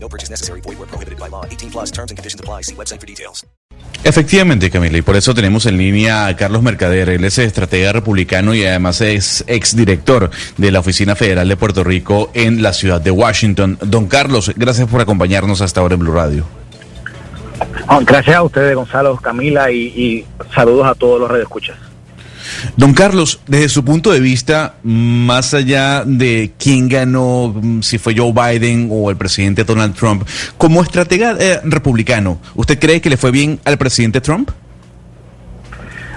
No purchase necessary. Void where prohibited by law. 18 plus terms and conditions apply. See website for details. Efectivamente, Camila, y por eso tenemos en línea a Carlos Mercader. Él es estratega republicano y además es exdirector de la Oficina Federal de Puerto Rico en la ciudad de Washington. Don Carlos, gracias por acompañarnos hasta ahora en Blue Radio. Oh, Gracias a ustedes, Gonzalo, Camila, y, y saludos a todos los redescuchas. Don Carlos, desde su punto de vista, más allá de quién ganó, mm, si fue Joe Biden o el presidente Donald Trump, como estratega eh, republicano, ¿usted cree que le fue bien al presidente Trump?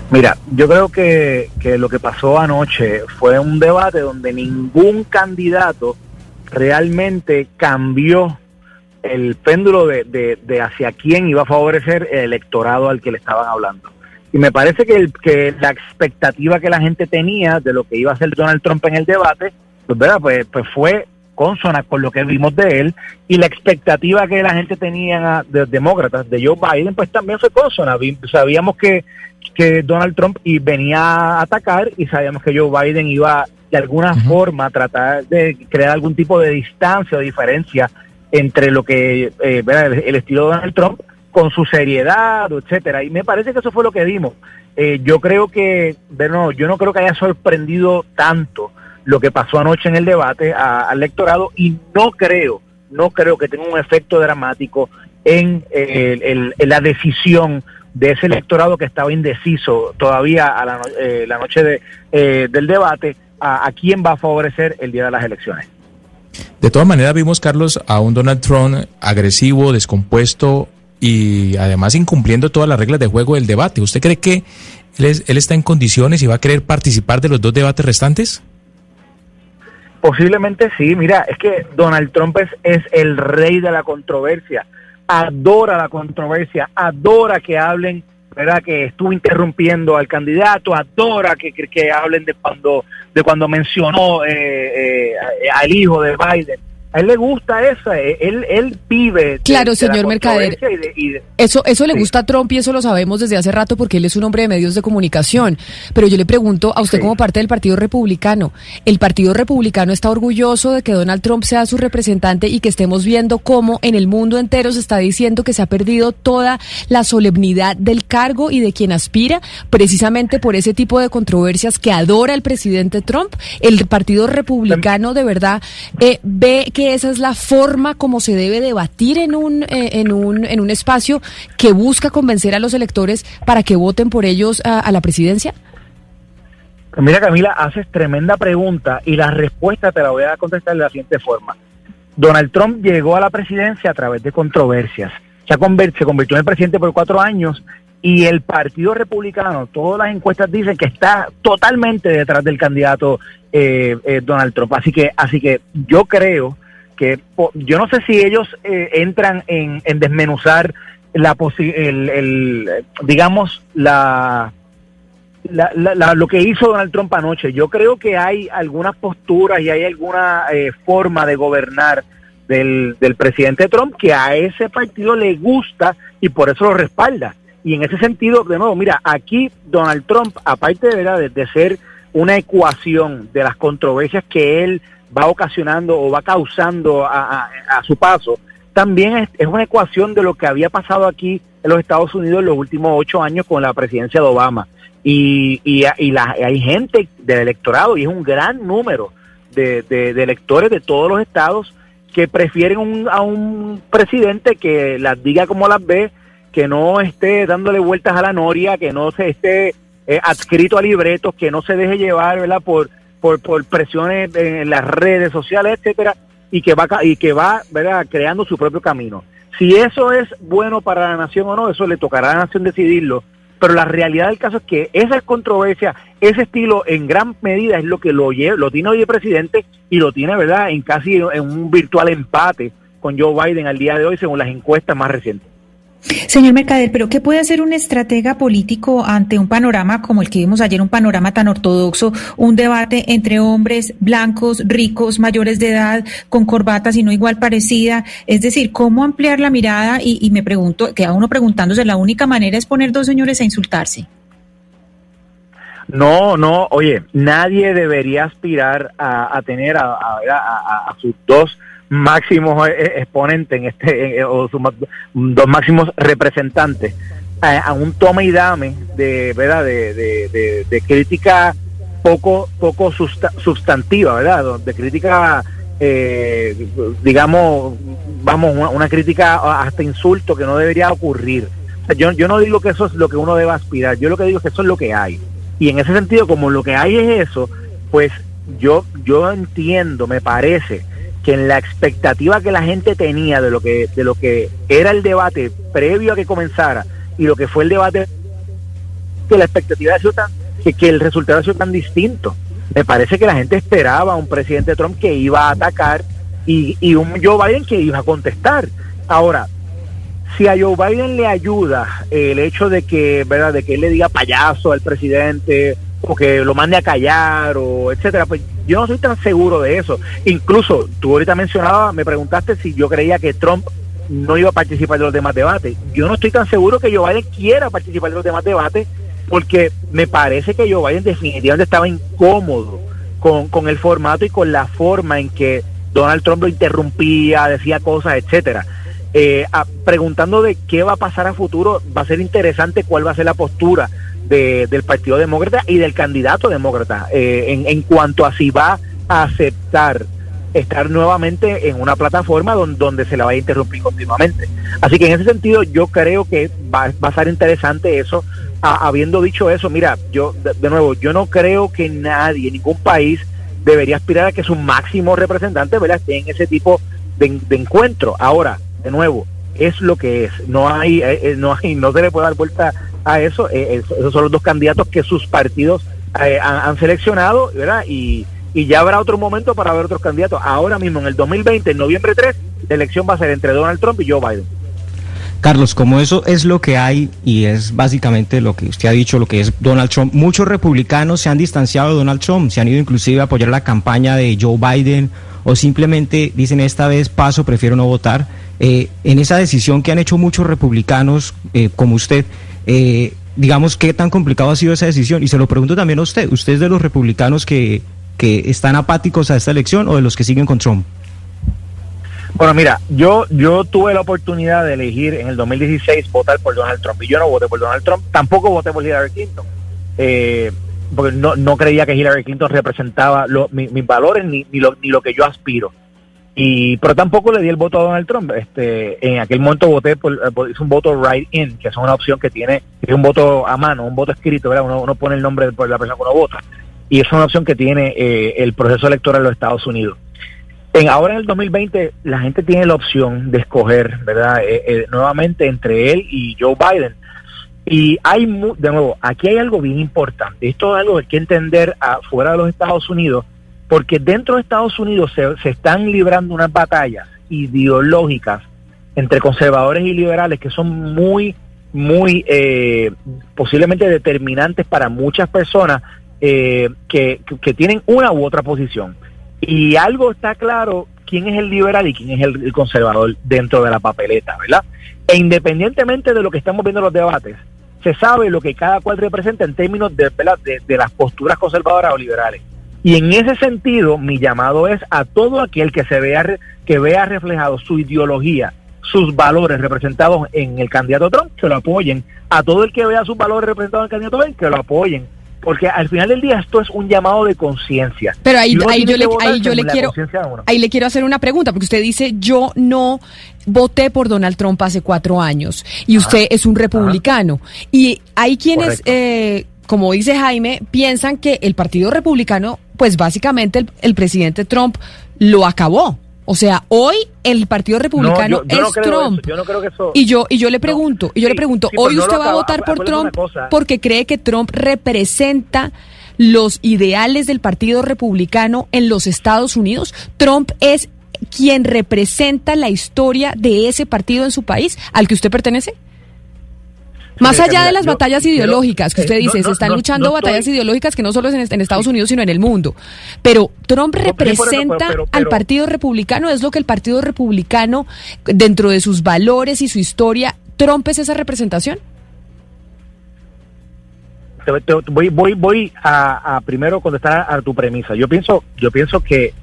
Mira, yo creo que, lo que pasó anoche fue un debate donde ningún candidato realmente cambió el péndulo de, de- de hacia quién iba a favorecer el electorado al que le estaban hablando. Y me parece que, el, que la expectativa que la gente tenía de lo que iba a hacer Donald Trump en el debate, pues, ¿verdad? pues, pues fue consona con lo que vimos de él y la expectativa que la gente tenía de los demócratas de Joe Biden, pues también fue consona. Sabíamos que, que Donald Trump y venía a atacar y sabíamos que Joe Biden iba de alguna forma a tratar de crear algún tipo de distancia o diferencia entre lo que eh, el estilo de Donald Trump con su seriedad, etcétera. Y me parece que eso fue lo que vimos. Eh, yo creo que, bueno, yo no creo que haya sorprendido tanto lo que pasó anoche en el debate a- al electorado y no creo, no creo que tenga un efecto dramático en, eh, el- la decisión de ese electorado que estaba indeciso todavía a la, eh, la noche de, eh, del debate a, a quién va a favorecer el día de las elecciones. De todas maneras, vimos, Carlos, a un Donald Trump agresivo, descompuesto y además incumpliendo todas las reglas de juego del debate. ¿Usted cree que él, es- él está en condiciones y va a querer participar de los dos debates restantes? Posiblemente sí, mira, es que Donald Trump es, es el rey de la controversia, adora la controversia, adora que hablen, ¿verdad? Que estuvo interrumpiendo al candidato, adora que, que, que hablen de cuando, de cuando mencionó eh, eh, al hijo de Biden. A él le gusta eso, eh, él, él vive. de- Claro, de la señor Mercader. controversia y de- y de- Eso, eso le Sí. gusta a Trump y eso lo sabemos desde hace rato porque él es un hombre de medios de comunicación. Pero yo le pregunto a usted Sí. como parte del Partido Republicano, ¿el Partido Republicano está orgulloso de que Donald Trump sea su representante y que estemos viendo cómo en el mundo entero se está diciendo que se ha perdido toda la solemnidad del cargo y de quien aspira precisamente por ese tipo de controversias que adora el presidente Trump? ¿El Partido Republicano de verdad eh, ve que esa es la forma como se debe debatir en un, eh, en un, en un espacio que busca convencer a los electores para que voten por ellos a, la presidencia? Mira, Camila, haces tremenda pregunta y la respuesta te la voy a contestar de la siguiente forma. Donald Trump llegó a la presidencia a través de controversias. Se, se convirtió en el presidente por cuatro años y el Partido Republicano, todas las encuestas dicen que está totalmente detrás del candidato eh, eh, Donald Trump. Así que, así que yo creo que yo no sé si ellos eh, entran en, en desmenuzar la posi- el, el, digamos la la- la- la- lo que hizo Donald Trump anoche. Yo creo que hay algunas posturas y hay alguna eh, forma de gobernar del, del presidente Trump que a ese partido le gusta y por eso lo respalda. Y en ese sentido, de nuevo, mira, aquí Donald Trump, aparte de, ¿verdad? de ser una ecuación de las controversias que él va ocasionando o va causando a, a- su paso, también es, es una ecuación de lo que había pasado aquí en los Estados Unidos en los últimos ocho años con la presidencia de Obama. Y, y, y la- hay gente del electorado, y es un gran número de, de- de electores de todos los estados que prefieren un- a un presidente que las diga como las ve, que no esté dándole vueltas a la noria, que no se esté eh, adscrito a libretos, que no se deje llevar ¿verdad? Por, por, por presiones en las redes sociales, etcétera, y que va y que va ¿verdad? creando su propio camino. Si eso es bueno para la nación o no, eso le tocará a la nación decidirlo. Pero la realidad del caso es que esa controversia, ese estilo, en gran medida es lo que lo lleva, lo tiene hoy el presidente y lo tiene, ¿verdad?, en casi en un virtual empate con Joe Biden al día de hoy, según las encuestas más recientes. Señor Mercader, pero ¿qué puede hacer un estratega político ante un panorama como el que vimos ayer, un panorama tan ortodoxo, un debate entre hombres blancos, ricos, mayores de edad, con corbatas y no igual parecida? Es decir, ¿cómo ampliar la mirada? Y, me pregunto, queda uno preguntándose, ¿la única manera es poner dos señores a insultarse? No, no, oye, nadie debería aspirar a, tener a sus dos máximos eh, eh, exponentes en este eh, o sus dos máximos representantes a, un toma y dame de verdad de, de, crítica poco poco sustantiva verdad de crítica digamos vamos una, crítica hasta insulto que no debería ocurrir. Yo, yo no digo que eso es lo que uno debe aspirar yo lo que digo es que eso es lo que hay. Y en ese sentido como lo que hay es eso pues yo yo entiendo me parece que en la expectativa que la gente tenía de lo que de lo que era el debate previo a que comenzara y lo que fue el debate que la expectativa sido tan que, que el resultado ha sido tan distinto. Me parece que la gente esperaba un presidente Trump que iba a atacar y, y un Joe Biden que iba a contestar. Ahora si a Joe Biden le ayuda el hecho de que verdad de que él le diga payaso al presidente o que lo mande a callar o etcétera, pues yo no soy tan seguro de eso. Incluso tú ahorita mencionabas, me preguntaste si yo creía que Trump no iba a participar de los demás debates. Yo no estoy tan seguro que Joe Biden quiera participar de los demás debates porque me parece que Joe Biden definitivamente estaba incómodo con, con el formato y con la forma en que Donald Trump lo interrumpía, decía cosas, etcétera. Eh, preguntando de qué va a pasar a futuro, va a ser interesante cuál va a ser la postura del Partido Demócrata y del candidato demócrata eh, en, en, cuanto a si va a aceptar estar nuevamente en una plataforma donde, donde se la va a interrumpir continuamente. Así que en ese sentido yo creo que va, va a ser interesante eso. habiendo dicho eso, mira, yo de, nuevo, yo no creo que nadie, ningún país debería aspirar a que su máximo representante ¿verdad? esté en ese tipo de, de encuentro. Ahora, de nuevo, es lo que es. No hay, eh, eh, no hay, no se le puede dar vuelta a eso. Eh, esos son los dos candidatos que sus partidos han, seleccionado, ¿verdad? Y, y ya habrá otro momento para ver otros candidatos. Ahora mismo, en el 2020, en noviembre 3, la elección va a ser entre Donald Trump y Joe Biden. Carlos, como eso es lo que hay y es básicamente lo que usted ha dicho, lo que es Donald Trump, muchos republicanos se han distanciado de Donald Trump, se han ido inclusive a apoyar la campaña de Joe Biden o simplemente dicen esta vez paso, prefiero no votar. Eh, en esa decisión que han hecho muchos republicanos eh, como usted, eh, digamos, ¿qué tan complicado ha sido esa decisión? Y se lo pregunto también a usted, ¿usted es de los republicanos que, que están apáticos a esta elección o de los que siguen con Trump? Bueno, mira, yo yo tuve la oportunidad de elegir en el 2016 votar por Donald Trump y yo no voté por Donald Trump, tampoco voté por Hillary Clinton, porque no, no creía que Hillary Clinton representaba mis valores ni, ni, lo, ni lo que yo aspiro. Y, pero tampoco le di el voto a Donald Trump. Este, en aquel momento voté por, eh, un voto write-in, que es una opción que tiene, es un voto a mano, un voto escrito, ¿verdad? Uno, uno pone el nombre de la persona que uno vota. Y es una opción que tiene eh, el proceso electoral de los Estados Unidos. En, ahora en el 2020 la gente tiene la opción de escoger, ¿verdad? Eh, nuevamente entre él y Joe Biden. Y hay, de nuevo, aquí hay algo bien importante. Esto es algo que hay que entender afuera de los Estados Unidos porque dentro de Estados Unidos se, están librando unas batallas ideológicas entre conservadores y liberales que son muy, muy eh, posiblemente determinantes para muchas personas eh, que, tienen una u otra posición. Y algo está claro, quién es el liberal y quién es el, conservador dentro de la papeleta, ¿verdad? E independientemente de lo que estamos viendo en los debates, se sabe lo que cada cual representa en términos de, de las posturas conservadoras o liberales. Y en ese sentido, mi llamado es a todo aquel que se vea que vea reflejado su ideología, sus valores representados en el candidato Trump, que lo apoyen. A todo el que vea sus valores representados en el candidato Trump, que lo apoyen. Porque al final del día esto es un llamado de conciencia. Pero ahí, ahí yo, le, ahí yo le quiero ahí le quiero hacer una pregunta, porque usted dice yo no voté por Donald Trump hace cuatro años y usted es un republicano. Y hay quienes eh, como dice Jaime, piensan que el Partido Republicano, pues básicamente el, presidente Trump lo acabó. O sea, hoy el Partido Republicano es Trump. y yo y yo le pregunto, y yo le pregunto, hoy usted va a votar por Trump porque cree que Trump representa los ideales del Partido Republicano en los Estados Unidos. Trump es quien representa la historia de ese partido en su país al que usted pertenece. Más allá de las yo batallas ideológicas que usted dice, no, se están no, luchando no estoy- batallas ideológicas que no solo es en, en Estados Unidos, sino en el mundo. Pero Trump representa pero- pero- al Partido Republicano, es lo que el Partido Republicano, dentro de sus valores y su historia, Trump es esa representación. te- te- voy voy voy a, a primero contestar a, tu premisa yo pienso yo pienso que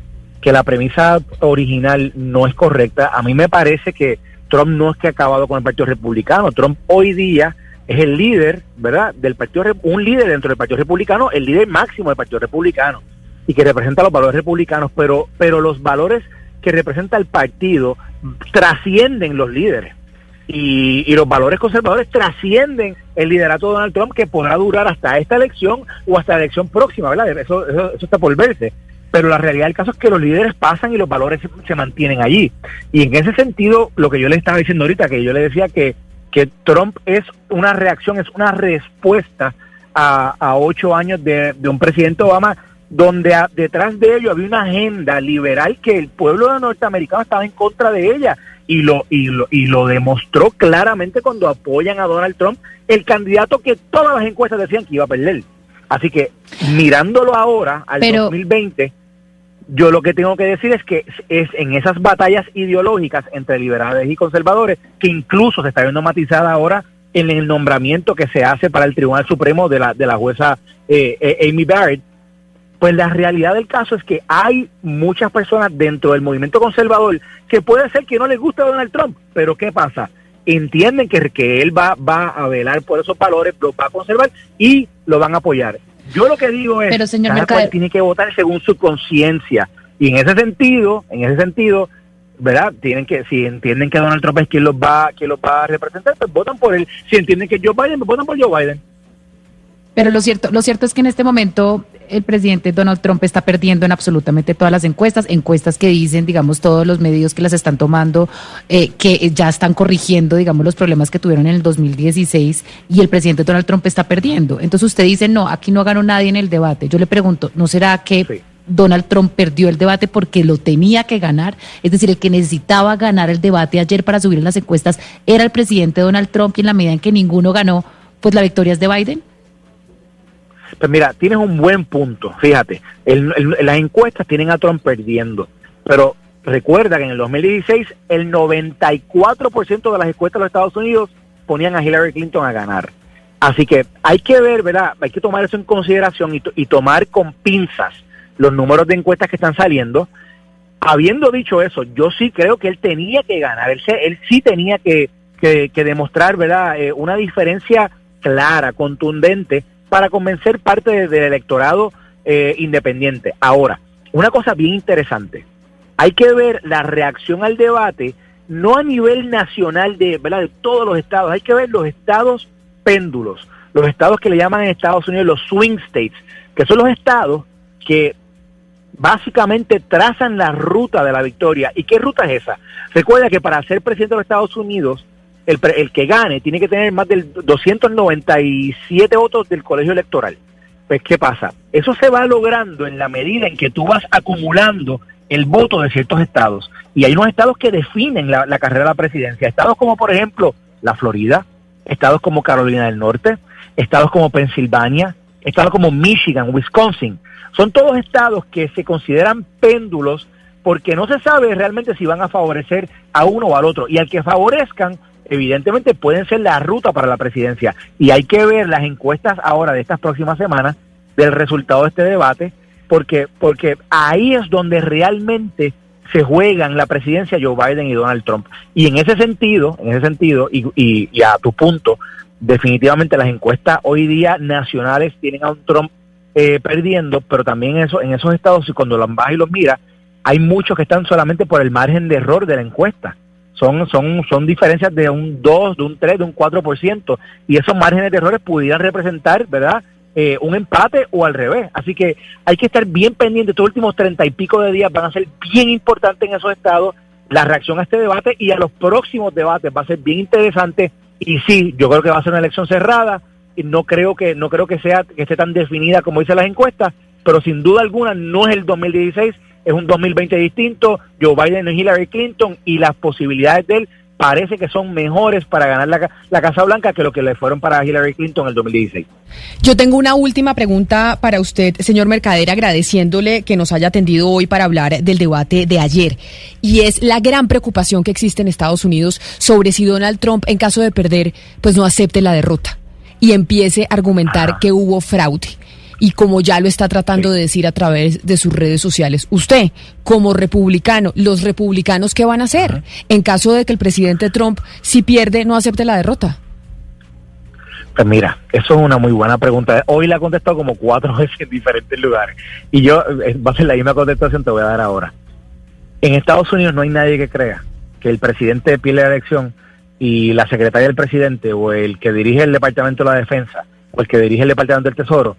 que la premisa original no es correcta a mí me parece que Trump no es que ha acabado con el Partido Republicano Trump hoy día es el líder verdad del Partido un líder dentro del Partido Republicano el líder máximo del Partido Republicano y que representa los valores republicanos pero pero los valores que representa el partido trascienden los líderes y, y los valores conservadores trascienden el liderato de Donald Trump que podrá durar hasta esta elección o hasta la elección próxima, ¿verdad? Eso, eso, eso está por verse. Pero la realidad del caso es que los líderes pasan y los valores se, se mantienen allí. Y en ese sentido, lo que yo le estaba diciendo ahorita, que yo le decía que, que Trump es una reacción, es una respuesta a, a ocho años de, de un presidente Obama donde a- detrás de ello había una agenda liberal que el pueblo norteamericano estaba en contra de ella y lo y lo y lo demostró claramente cuando apoyan a Donald Trump, el candidato que todas las encuestas decían que iba a perder. Así que mirándolo ahora al Pero- 2020, yo lo que tengo que decir es que es, en esas batallas ideológicas entre liberales y conservadores que incluso se está viendo matizada ahora en el nombramiento que se hace para el Tribunal Supremo de la de la jueza eh, eh, Amy Barrett pues la realidad del caso es que hay muchas personas dentro del movimiento conservador que puede ser que no les guste Donald Trump, pero ¿qué pasa? Entienden que, que él va, va a velar por esos valores, los va a conservar y lo van a apoyar. Yo lo que digo es, Pero, señor cada cual tiene que votar según su conciencia. Y en ese sentido, en ese sentido, ¿verdad? Tienen que, si entienden que Donald Trump es quien los va, quien los va a representar, pues votan por él. Si entienden que Joe Biden, pues votan por Joe Biden. Pero lo cierto, lo cierto es que en este momento el presidente Donald Trump está perdiendo en absolutamente todas las encuestas, encuestas que dicen, digamos, todos los medios que las están tomando, eh, que ya están corrigiendo, digamos, los problemas que tuvieron en el 2016 y el presidente Donald Trump está perdiendo. Entonces usted dice, no, aquí no ganó nadie en el debate. Yo le pregunto, ¿no será que Sí. Donald Trump perdió el debate porque lo tenía que ganar? Es decir, el que necesitaba ganar el debate ayer para subir en las encuestas era el presidente Donald Trump y en la medida en que ninguno ganó, pues la victoria es de Biden. Pues mira, tienes un buen punto. Fíjate, el- el- las encuestas tienen a Trump perdiendo, pero recuerda que en el 2016 el 94% de las encuestas de los Estados Unidos ponían a Hillary Clinton a ganar. Así que hay que ver, ¿verdad? Hay que tomar eso en consideración y, y tomar con pinzas los números de encuestas que están saliendo. Habiendo dicho eso, yo sí creo que él tenía que ganar, él, él sí tenía que, que- que demostrar, ¿verdad? Eh, una diferencia clara, contundente, para convencer parte de- del electorado eh, independiente. Ahora, una cosa bien interesante, hay que ver la reacción al debate, no a nivel nacional de, ¿verdad? de todos los estados, hay que ver los estados péndulos, los estados que le llaman en Estados Unidos los swing states, que son los estados que básicamente trazan la ruta de la victoria. ¿Y qué ruta es esa? Recuerda que para ser presidente de los Estados Unidos, el, el que gane tiene que tener más del 297 votos del colegio electoral. Pues, ¿qué pasa? Eso se va logrando en la medida en que tú vas acumulando el voto de ciertos estados. Y hay unos estados que definen la, la carrera de la presidencia. Estados como, por ejemplo, la Florida, estados como Carolina del Norte, estados como Pensilvania, estados como Michigan, Wisconsin. Son todos estados que se consideran péndulos porque no se sabe realmente si van a favorecer a uno o al otro. Y al que favorezcan, evidentemente pueden ser la ruta para la presidencia. Y hay que ver las encuestas ahora de estas próximas semanas del resultado de este debate, porque, porque ahí es donde realmente se juegan la presidencia Joe Biden y Donald Trump. Y en ese sentido, en ese sentido, y, y, a tu punto, definitivamente las encuestas hoy día nacionales tienen a un Trump eh, perdiendo, pero también eso, en esos estados, y cuando los vas y los miras, hay muchos que están solamente por el margen de error de la encuesta. Son, son, son diferencias de un 2, de un 3, de un 4%, y esos márgenes de errores pudieran representar, ¿verdad? Eh, un empate o al revés. Así que hay que estar bien pendiente. Estos últimos treinta y pico de días van a ser bien importantes en esos estados. La reacción a este debate y a los próximos debates va a ser bien interesante. Y sí, yo creo que va a ser una elección cerrada. Y no creo que no creo que sea que esté tan definida como dicen las encuestas, pero sin duda alguna no es el 2016, es un 2020 distinto. Joe Biden no es Hillary Clinton y las posibilidades de él parece que son mejores para ganar la, la Casa Blanca que lo que le fueron para Hillary Clinton en el 2016. Yo tengo una última pregunta para usted, señor Mercader, agradeciéndole que nos haya atendido hoy para hablar del debate de ayer. Y es la gran preocupación que existe en Estados Unidos sobre si Donald Trump, en caso de perder, pues no acepte la derrota y empiece a argumentar que hubo fraude. Y como ya lo está tratando de decir a través de sus redes sociales, usted, como republicano, los republicanos, ¿qué van a hacer en caso de que el presidente Trump, si pierde, no acepte la derrota? Pues mira, eso es una muy buena pregunta. Hoy la he contestado como cuatro veces en diferentes lugares. Y yo, eh, va a ser la misma contestación, te voy a dar ahora. En Estados Unidos no hay nadie que crea que el presidente pierde la elección y la secretaria del presidente o el que dirige el Departamento de la Defensa o el que dirige el Departamento del Tesoro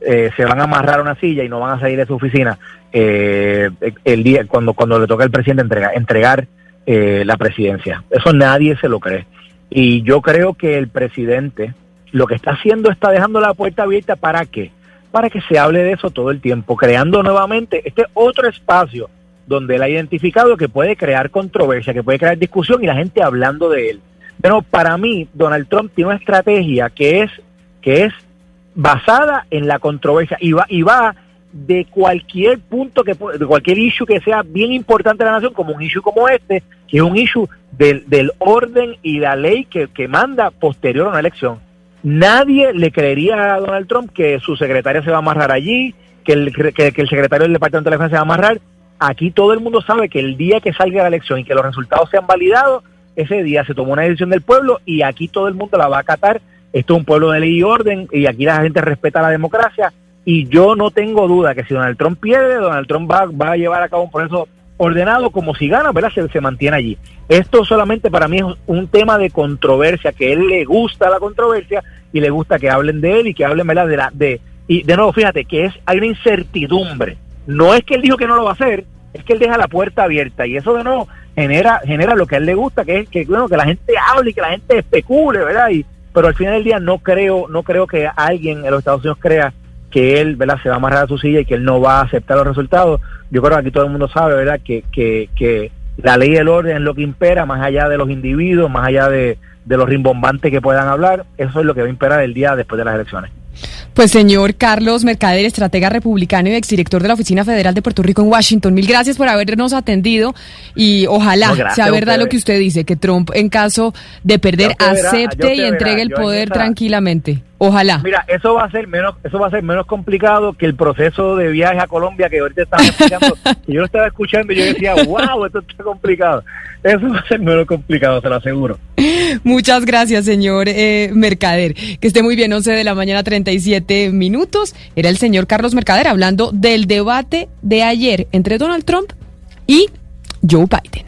eh, se van a amarrar a una silla y no van a salir de su oficina eh, el día cuando cuando le toca al presidente entregar entregar eh, la presidencia. Eso nadie se lo cree. Y yo creo que el presidente lo que está haciendo está dejando la puerta abierta para qué? Para que se hable de eso todo el tiempo, creando nuevamente este otro espacio donde él ha identificado que puede crear controversia, que puede crear discusión y la gente hablando de él. Pero para mí, Donald Trump tiene una estrategia que es, que es basada en la controversia y va, y va de cualquier punto, que de cualquier issue que sea bien importante en la nación, como un issue como este, que es un issue del, del orden y la ley que, que manda posterior a una elección. Nadie le creería a Donald Trump que su secretaria se va a amarrar allí, que el, que, que el secretario del Departamento de Defensa se va a amarrar. Aquí todo el mundo sabe que el día que salga la elección y que los resultados sean validados, ese día se tomó una decisión del pueblo y aquí todo el mundo la va a acatar. Esto es un pueblo de ley y orden y aquí la gente respeta la democracia y yo no tengo duda que si Donald Trump pierde, Donald Trump va, va a llevar a cabo un proceso ordenado como si gana, ¿verdad? Se, se, mantiene allí. Esto solamente para mí es un tema de controversia, que él le gusta la controversia y le gusta que hablen de él y que hablen, ¿verdad? De la, de, y de nuevo, fíjate que es, hay una incertidumbre no es que él dijo que no lo va a hacer, es que él deja la puerta abierta y eso de nuevo genera genera lo que a él le gusta, que es que bueno, que la gente hable y que la gente especule, ¿verdad? Y, pero al final del día no creo no creo que alguien en los Estados Unidos crea que él, ¿verdad? se va a amarrar a su silla y que él no va a aceptar los resultados. Yo creo que aquí todo el mundo sabe, ¿verdad? Que que que la ley del orden es lo que impera más allá de los individuos, más allá de, de los rimbombantes que puedan hablar, eso es lo que va a imperar el día después de las elecciones. Pues señor Carlos Mercader, estratega republicano y exdirector de la Oficina Federal de Puerto Rico en Washington, mil gracias por habernos atendido y ojalá No, sea verdad lo que usted dice, que Trump en caso de perder verá, acepte y verá, entregue el poder tranquilamente. Ojalá. Mira, eso va a ser menos, eso va a ser menos complicado que el proceso de viaje a Colombia que ahorita estaba explicando. que yo lo estaba escuchando y yo decía, wow, esto está complicado. Eso va a ser menos complicado, te lo aseguro. Muchas gracias, señor eh, Mercader. Que esté muy bien, 11 de la mañana, 37 minutos. Era el señor Carlos Mercader hablando del debate de ayer entre Donald Trump y Joe Biden.